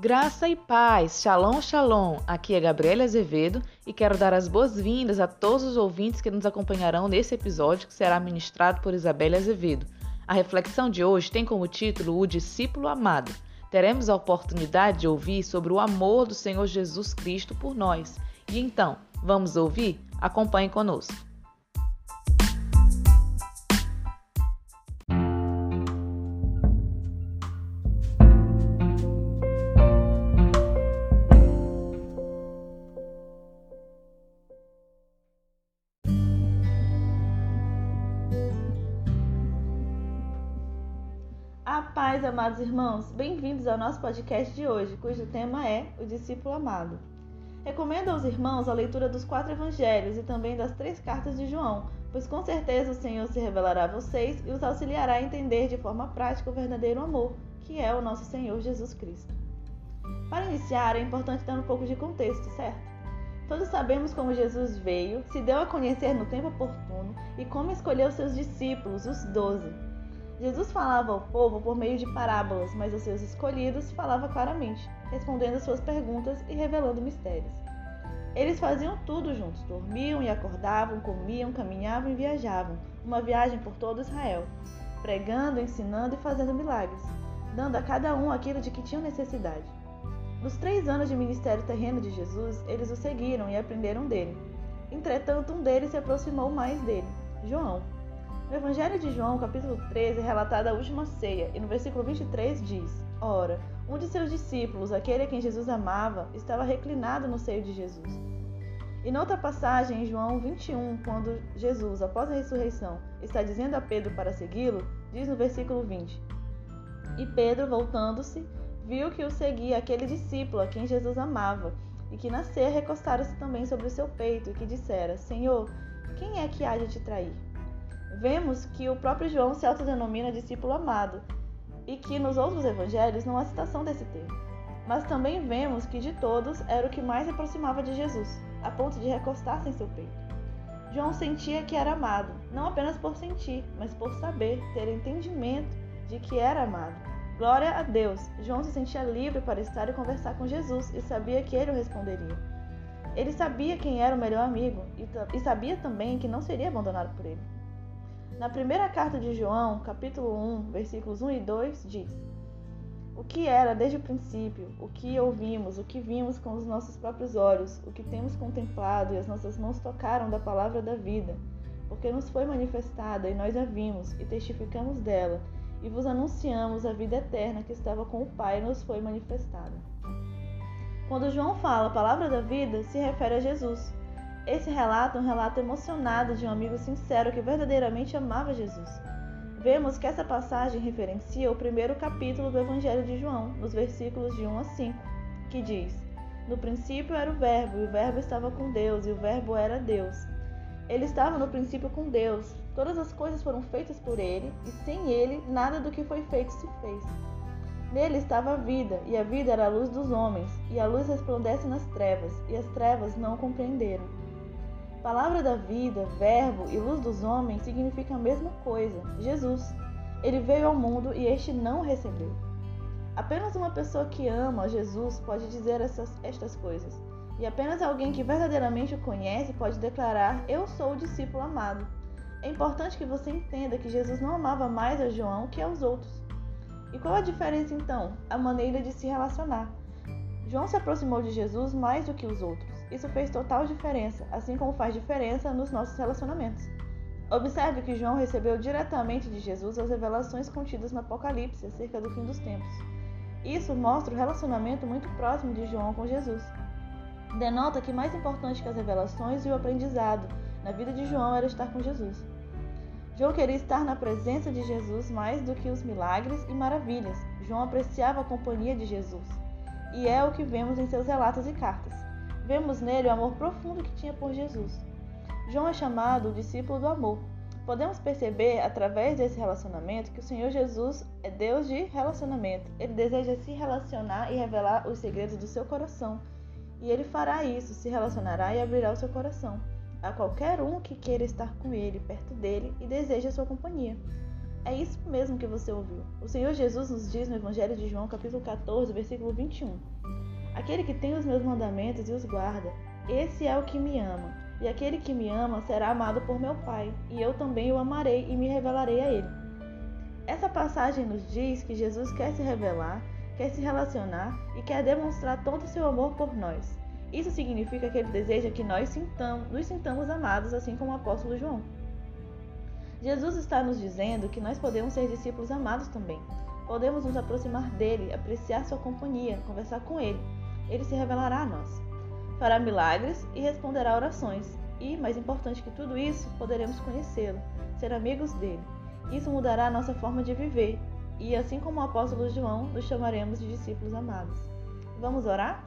Graça e paz, shalom, shalom. Aqui é Gabriela Azevedo e quero dar as boas-vindas a todos os ouvintes que nos acompanharão nesse episódio que será ministrado por Isabela Azevedo. A reflexão de hoje tem como título O Discípulo Amado. Teremos a oportunidade de ouvir sobre o amor do Senhor Jesus Cristo por nós. E então, vamos ouvir? Acompanhe conosco. Paz, amados irmãos, bem-vindos ao nosso podcast de hoje, cujo tema é O Discípulo Amado. Recomendo aos irmãos a leitura dos quatro evangelhos e também das três cartas de João, pois com certeza o Senhor se revelará a vocês e os auxiliará a entender de forma prática o verdadeiro amor, que é o nosso Senhor Jesus Cristo. Para iniciar, é importante dar um pouco de contexto, certo? Todos sabemos como Jesus veio, se deu a conhecer no tempo oportuno e como escolheu seus discípulos, os doze. Jesus falava ao povo por meio de parábolas, mas aos seus escolhidos falava claramente, respondendo às suas perguntas e revelando mistérios. Eles faziam tudo juntos, dormiam e acordavam, comiam, caminhavam e viajavam, uma viagem por todo Israel, pregando, ensinando e fazendo milagres, dando a cada um aquilo de que tinham necessidade. Nos três anos de ministério terreno de Jesus, eles o seguiram e aprenderam dele. Entretanto, um deles se aproximou mais dele, João. No Evangelho de João, capítulo 13, é relatada a última ceia, e no versículo 23 diz: Ora, um de seus discípulos, aquele a quem Jesus amava, estava reclinado no seio de Jesus. E noutra passagem, em João 21, quando Jesus, após a ressurreição, está dizendo a Pedro para segui-lo, diz no versículo 20: E Pedro, voltando-se, viu que o seguia aquele discípulo a quem Jesus amava, e que na ceia recostara-se também sobre o seu peito, e que dissera: Senhor, quem é que há de te trair? Vemos que o próprio João se autodenomina discípulo amado e que nos outros evangelhos não há citação desse termo. Mas também vemos que de todos era o que mais se aproximava de Jesus, a ponto de recostar-se em seu peito. João sentia que era amado, não apenas por sentir, mas por saber, ter entendimento de que era amado. Glória a Deus! João se sentia livre para estar e conversar com Jesus e sabia que ele o responderia. Ele sabia quem era o melhor amigo e, sabia também que não seria abandonado por ele. Na primeira carta de João, capítulo 1, versículos 1 e 2, diz: O que era desde o princípio, o que ouvimos, o que vimos com os nossos próprios olhos, o que temos contemplado e as nossas mãos tocaram da palavra da vida, porque nos foi manifestada e nós a vimos e testificamos dela, e vos anunciamos a vida eterna que estava com o Pai e nos foi manifestada. Quando João fala a palavra da vida, se refere a Jesus, esse relato é um relato emocionado de um amigo sincero que verdadeiramente amava Jesus. Vemos que essa passagem referencia o primeiro capítulo do Evangelho de João, nos versículos de 1 a 5, que diz: No princípio era o Verbo, e o Verbo estava com Deus, e o Verbo era Deus. Ele estava no princípio com Deus. Todas as coisas foram feitas por ele, e sem ele nada do que foi feito se fez. Nele estava a vida, e a vida era a luz dos homens, e a luz resplandece nas trevas, e as trevas não compreenderam. Palavra da vida, verbo e luz dos homens significam a mesma coisa, Jesus. Ele veio ao mundo e este não recebeu. Apenas uma pessoa que ama Jesus pode dizer essas, estas coisas. E apenas alguém que verdadeiramente o conhece pode declarar: Eu sou o discípulo amado. É importante que você entenda que Jesus não amava mais a João que aos outros. E qual a diferença então? A maneira de se relacionar. João se aproximou de Jesus mais do que os outros. Isso fez total diferença, assim como faz diferença nos nossos relacionamentos. Observe que João recebeu diretamente de Jesus as revelações contidas no Apocalipse acerca do fim dos tempos. Isso mostra o relacionamento muito próximo de João com Jesus. Denota que mais importante que as revelações e o aprendizado na vida de João era estar com Jesus. João queria estar na presença de Jesus mais do que os milagres e maravilhas. João apreciava a companhia de Jesus. E é o que vemos em seus relatos e cartas. Vemos nele o amor profundo que tinha por Jesus. João é chamado o discípulo do amor. Podemos perceber, através desse relacionamento, que o Senhor Jesus é Deus de relacionamento. Ele deseja se relacionar e revelar os segredos do seu coração. E ele fará isso, se relacionará e abrirá o seu coração a qualquer um que queira estar com ele, perto dele e deseja sua companhia. É isso mesmo que você ouviu. O Senhor Jesus nos diz no Evangelho de João, capítulo 14, versículo 21. Aquele que tem os meus mandamentos e os guarda, esse é o que me ama. E aquele que me ama será amado por meu Pai, e eu também o amarei e me revelarei a ele. Essa passagem nos diz que Jesus quer se revelar, quer se relacionar e quer demonstrar todo o seu amor por nós. Isso significa que ele deseja que nós sintamos, nos sintamos amados, assim como o apóstolo João. Jesus está nos dizendo que nós podemos ser discípulos amados também. Podemos nos aproximar dele, apreciar sua companhia, conversar com ele. Ele se revelará a nós. Fará milagres e responderá orações. E, mais importante que tudo isso, poderemos conhecê-lo, ser amigos dele. Isso mudará a nossa forma de viver. E, assim como o apóstolo João, nos chamaremos de discípulos amados. Vamos orar?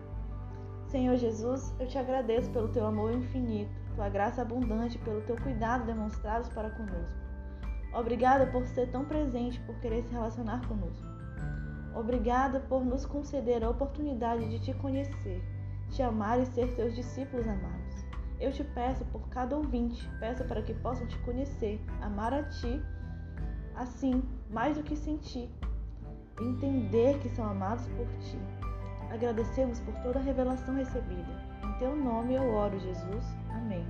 Senhor Jesus, eu te agradeço pelo teu amor infinito, tua graça abundante, pelo teu cuidado demonstrado para conosco. Obrigada por ser tão presente, por querer se relacionar conosco. Obrigada por nos conceder a oportunidade de te conhecer, te amar e ser teus discípulos amados. Eu te peço por cada ouvinte, peço para que possam te conhecer, amar a ti, assim, mais do que sentir, entender que são amados por ti. Agradecemos por toda a revelação recebida. Em teu nome eu oro, Jesus. Amém.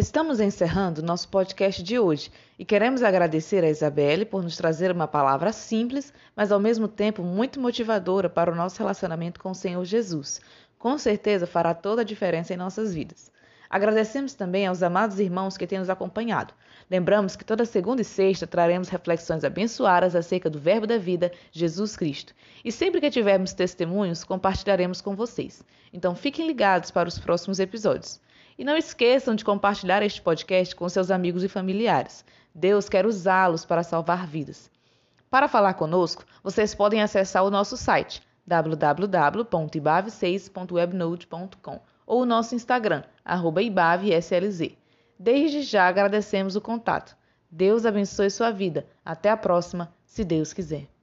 Estamos encerrando nosso podcast de hoje e queremos agradecer a Isabelle por nos trazer uma palavra simples, mas ao mesmo tempo muito motivadora para o nosso relacionamento com o Senhor Jesus. Com certeza fará toda a diferença em nossas vidas. Agradecemos também aos amados irmãos que têm nos acompanhado. Lembramos que toda segunda e sexta traremos reflexões abençoadas acerca do Verbo da vida, Jesus Cristo. E sempre que tivermos testemunhos, compartilharemos com vocês. Então fiquem ligados para os próximos episódios. E não esqueçam de compartilhar este podcast com seus amigos e familiares. Deus quer usá-los para salvar vidas. Para falar conosco, vocês podem acessar o nosso site www.ibave6.webnode.com ou o nosso Instagram, ibavslz. Desde já agradecemos o contato. Deus abençoe sua vida. Até a próxima, se Deus quiser.